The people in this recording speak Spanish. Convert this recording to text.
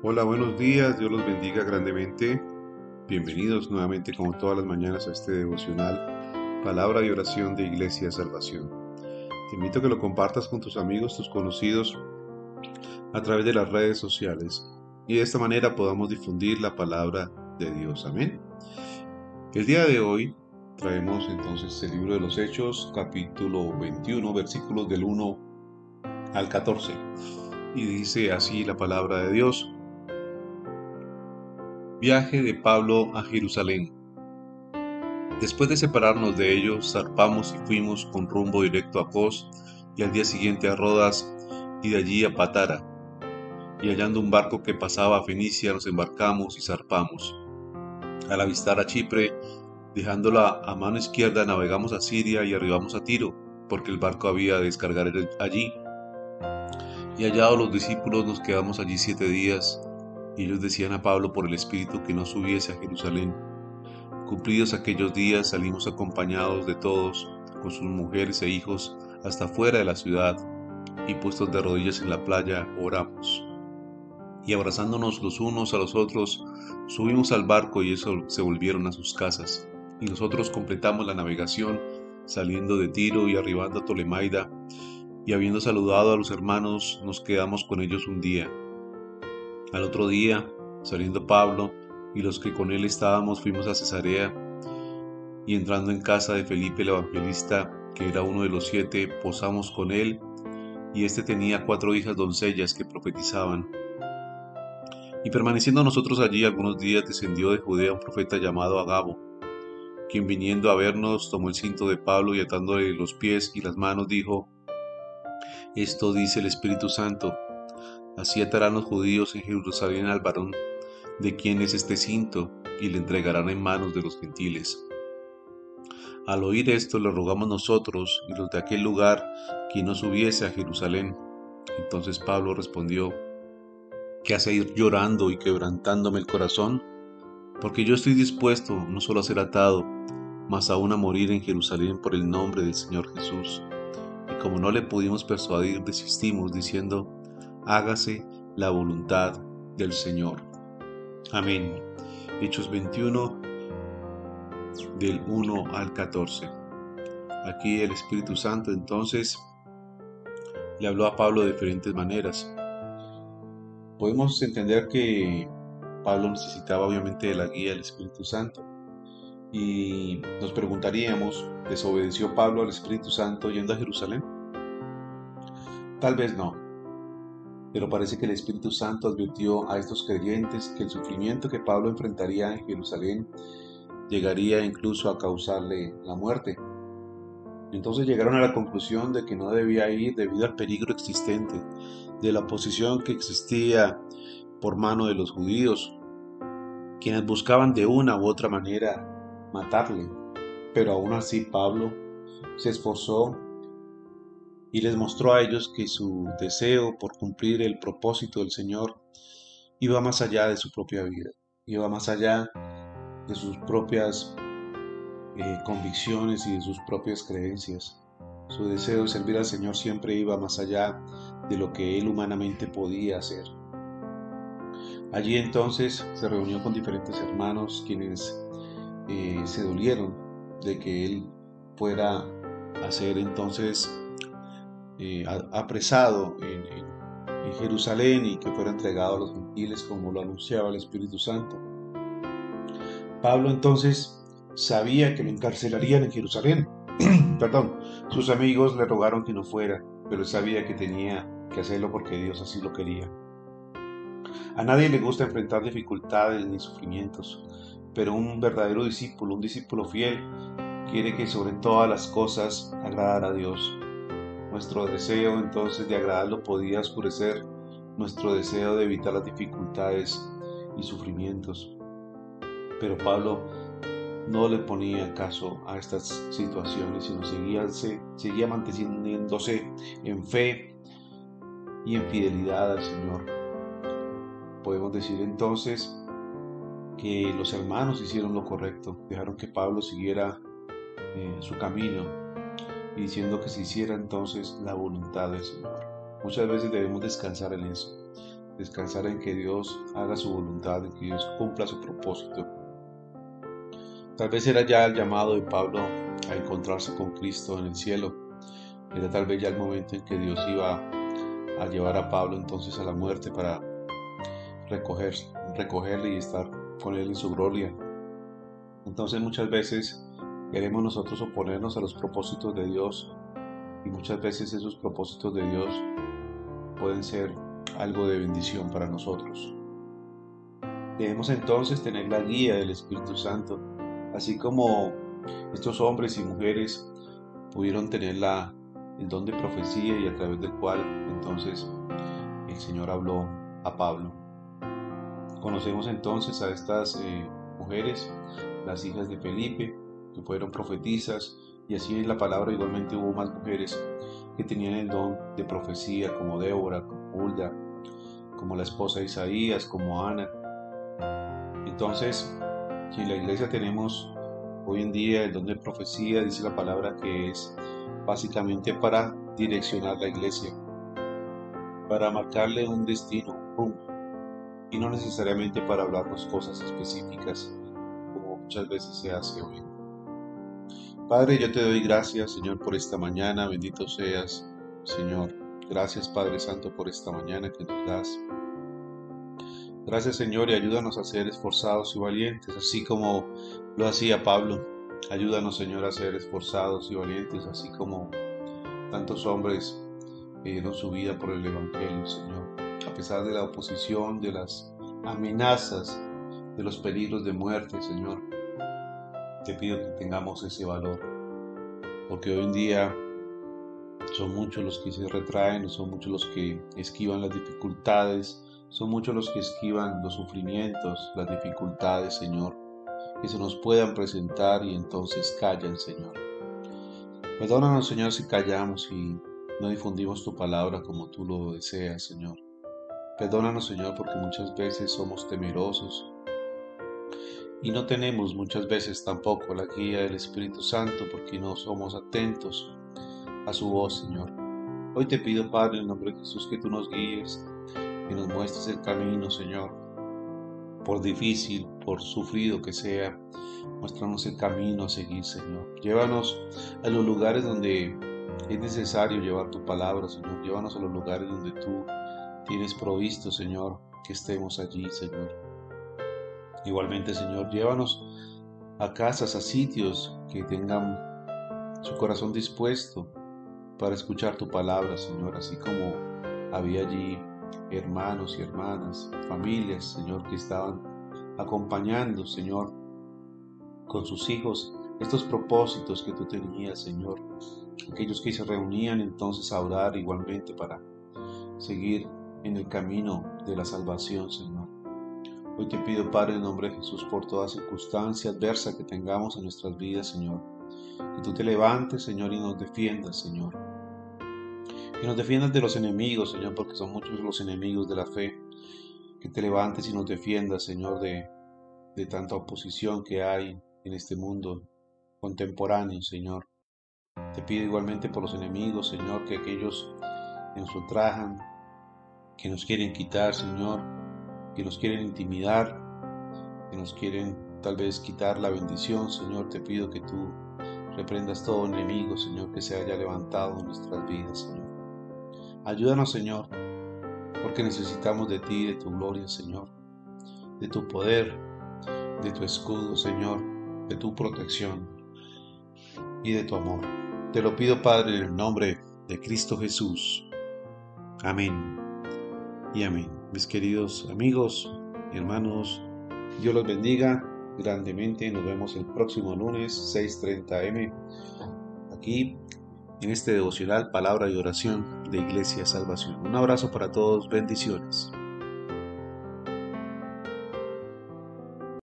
Hola, buenos días, Dios los bendiga grandemente. Bienvenidos nuevamente como todas las mañanas a este devocional, palabra y oración de Iglesia Salvación. Te invito a que lo compartas con tus amigos, tus conocidos, a través de las redes sociales y de esta manera podamos difundir la palabra de Dios. Amén. El día de hoy traemos entonces el libro de los Hechos, capítulo 21, versículos del 1 al 14. Y dice así la palabra de Dios. Viaje de Pablo a Jerusalén. Después de separarnos de ellos, zarpamos y fuimos con rumbo directo a Cos y al día siguiente a Rodas y de allí a Patara. Y hallando un barco que pasaba a Fenicia, nos embarcamos y zarpamos. Al avistar a Chipre, dejándola a mano izquierda, navegamos a Siria y arribamos a Tiro, porque el barco había de descargar allí. Y hallados los discípulos, nos quedamos allí siete días ellos decían a Pablo por el Espíritu que no subiese a Jerusalén. Cumplidos aquellos días salimos acompañados de todos, con sus mujeres e hijos, hasta fuera de la ciudad, y puestos de rodillas en la playa, oramos. Y abrazándonos los unos a los otros, subimos al barco y ellos se volvieron a sus casas. Y nosotros completamos la navegación, saliendo de Tiro y arribando a Tolemaida, y habiendo saludado a los hermanos, nos quedamos con ellos un día al otro día, saliendo Pablo y los que con él estábamos, fuimos a Cesarea y entrando en casa de Felipe el evangelista, que era uno de los siete, posamos con él y éste tenía cuatro hijas doncellas que profetizaban. Y permaneciendo nosotros allí algunos días, descendió de Judea un profeta llamado Agabo, quien viniendo a vernos tomó el cinto de Pablo y atándole los pies y las manos dijo, Esto dice el Espíritu Santo, Así atarán los judíos en Jerusalén al varón de quien es este cinto, y le entregarán en manos de los gentiles. Al oír esto le rogamos nosotros y los de aquel lugar que no subiese a Jerusalén. Entonces Pablo respondió, ¿qué hace ir llorando y quebrantándome el corazón? Porque yo estoy dispuesto no solo a ser atado, mas aún a morir en Jerusalén por el nombre del Señor Jesús. Y como no le pudimos persuadir, desistimos diciendo, hágase la voluntad del Señor. Amén. Hechos 21 del 1 al 14. Aquí el Espíritu Santo entonces le habló a Pablo de diferentes maneras. Podemos entender que Pablo necesitaba obviamente de la guía del Espíritu Santo. Y nos preguntaríamos, ¿desobedeció Pablo al Espíritu Santo yendo a Jerusalén? Tal vez no, pero parece que el Espíritu Santo advirtió a estos creyentes que el sufrimiento que Pablo enfrentaría en Jerusalén llegaría incluso a causarle la muerte. Entonces llegaron a la conclusión de que no debía ir debido al peligro existente, de la oposición que existía por mano de los judíos, quienes buscaban de una u otra manera matarle. Pero aún así Pablo se esforzó y les mostró a ellos que su deseo por cumplir el propósito del Señor iba más allá de su propia vida, iba más allá de sus propias eh, convicciones y de sus propias creencias. Su deseo de servir al Señor siempre iba más allá de lo que él humanamente podía hacer. Allí entonces se reunió con diferentes hermanos quienes eh, se dolieron de que él fuera hacer entonces eh, apresado en, Jerusalén y que fuera entregado a los gentiles como lo anunciaba el Espíritu Santo. Pablo entonces sabía que lo encarcelarían en Jerusalén. Perdón, sus amigos le rogaron que no fuera, pero sabía que tenía que hacerlo porque Dios así lo quería. A nadie le gusta enfrentar dificultades ni sufrimientos, pero un verdadero discípulo, un discípulo fiel, quiere que sobre todas las cosas agradar a Dios. Nuestro deseo entonces de agradarlo podía oscurecer nuestro deseo de evitar las dificultades y sufrimientos. Pero Pablo no le ponía caso a estas situaciones, sino seguía, seguía manteniéndose en fe y en fidelidad al Señor. Podemos decir entonces que los hermanos hicieron lo correcto, dejaron que Pablo siguiera eh, su camino diciendo que se hiciera entonces la voluntad del Señor. Muchas veces debemos descansar en eso, descansar en que Dios haga su voluntad, en que Dios cumpla su propósito. Tal vez era ya el llamado de Pablo a encontrarse con Cristo en el cielo. Era tal vez ya el momento en que Dios iba a llevar a Pablo entonces a la muerte para recoger, recogerle y estar con él en su gloria. Entonces muchas veces queremos nosotros oponernos a los propósitos de Dios y muchas veces esos propósitos de Dios pueden ser algo de bendición para nosotros. Debemos entonces tener la guía del Espíritu Santo, así como estos hombres y mujeres pudieron tener la, el don de profecía y a través del cual entonces el Señor habló a Pablo. Conocemos entonces a estas eh, mujeres, las hijas de Felipe, que fueron profetizas, y así en la palabra igualmente hubo más mujeres que tenían el don de profecía, como Débora, como Hulda, como la esposa de Isaías, como Ana. Entonces, en la iglesia tenemos hoy en día el don de profecía, dice la palabra que es básicamente para direccionar la iglesia, para marcarle un destino, rumbo, y no necesariamente para hablarnos cosas específicas, como muchas veces se hace hoy. Padre, yo te doy gracias, Señor, por esta mañana. Bendito seas, Señor. Gracias, Padre Santo, por esta mañana que nos das. Gracias, Señor, y ayúdanos a ser esforzados y valientes, así como lo hacía Pablo. Ayúdanos, Señor, a ser esforzados y valientes, así como tantos hombres dieron su vida por el Evangelio, Señor. A pesar de la oposición, de las amenazas, de los peligros de muerte, Señor te pido que tengamos ese valor, porque hoy en día son muchos los que se retraen, son muchos los que esquivan las dificultades, son muchos los que esquivan los sufrimientos, las dificultades, Señor, que se nos puedan presentar y entonces callan, Señor. Perdónanos, Señor, si callamos y no difundimos tu palabra como tú lo deseas, Señor. Perdónanos, Señor, porque muchas veces somos temerosos, y no tenemos muchas veces tampoco la guía del Espíritu Santo porque no somos atentos a su voz, Señor. Hoy te pido, Padre, en nombre de Jesús, que tú nos guíes, que nos muestres el camino, Señor. Por difícil, por sufrido que sea, muéstranos el camino a seguir, Señor. Llévanos a los lugares donde es necesario llevar tu palabra, Señor. Llévanos a los lugares donde tú tienes provisto, Señor, que estemos allí, Señor. Igualmente, Señor, llévanos a casas, a sitios que tengan su corazón dispuesto para escuchar tu palabra, Señor, así como había allí hermanos y hermanas, familias, Señor, que estaban acompañando, Señor, con sus hijos estos propósitos que tú tenías, Señor. Aquellos que se reunían entonces a orar igualmente para seguir en el camino de la salvación, Señor. Hoy te pido, Padre, en nombre de Jesús, por toda circunstancia adversa que tengamos en nuestras vidas, Señor. Que tú te levantes, Señor, y nos defiendas, Señor. Que nos defiendas de los enemigos, Señor, porque son muchos los enemigos de la fe. Que te levantes y nos defiendas, Señor, de, de tanta oposición que hay en este mundo contemporáneo, Señor. Te pido igualmente por los enemigos, Señor, que aquellos que nos ultrajan, que nos quieren quitar, Señor, que nos quieren intimidar, que nos quieren tal vez quitar la bendición, Señor, te pido que tú reprendas todo enemigo, Señor, que se haya levantado en nuestras vidas, Señor. Ayúdanos, Señor, porque necesitamos de ti, de tu gloria, Señor, de tu poder, de tu escudo, Señor, de tu protección y de tu amor. Te lo pido, Padre, en el nombre de Cristo Jesús. Amén y amén. Mis queridos amigos hermanos, Dios los bendiga grandemente. Nos vemos el próximo lunes 6.30 M aquí en este devocional Palabra y Oración de Iglesia Salvación. Un abrazo para todos, bendiciones.